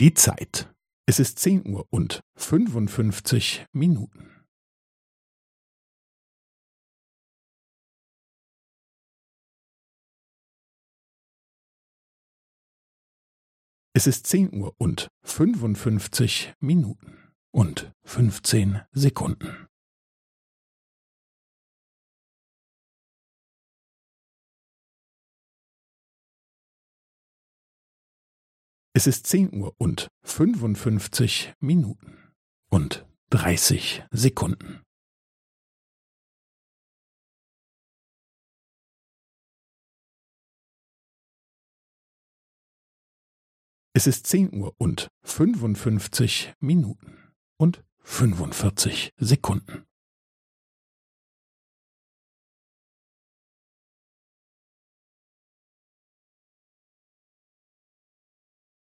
Die Zeit. Es ist zehn Uhr und fünfundfünfzig Minuten. Es ist zehn Uhr und fünfundfünfzig Minuten und fünfzehn Sekunden. Es ist zehn Uhr und fünfundfünfzig Minuten und dreißig Sekunden. Es ist zehn Uhr und fünfundfünfzig Minuten und fünfundvierzig Sekunden.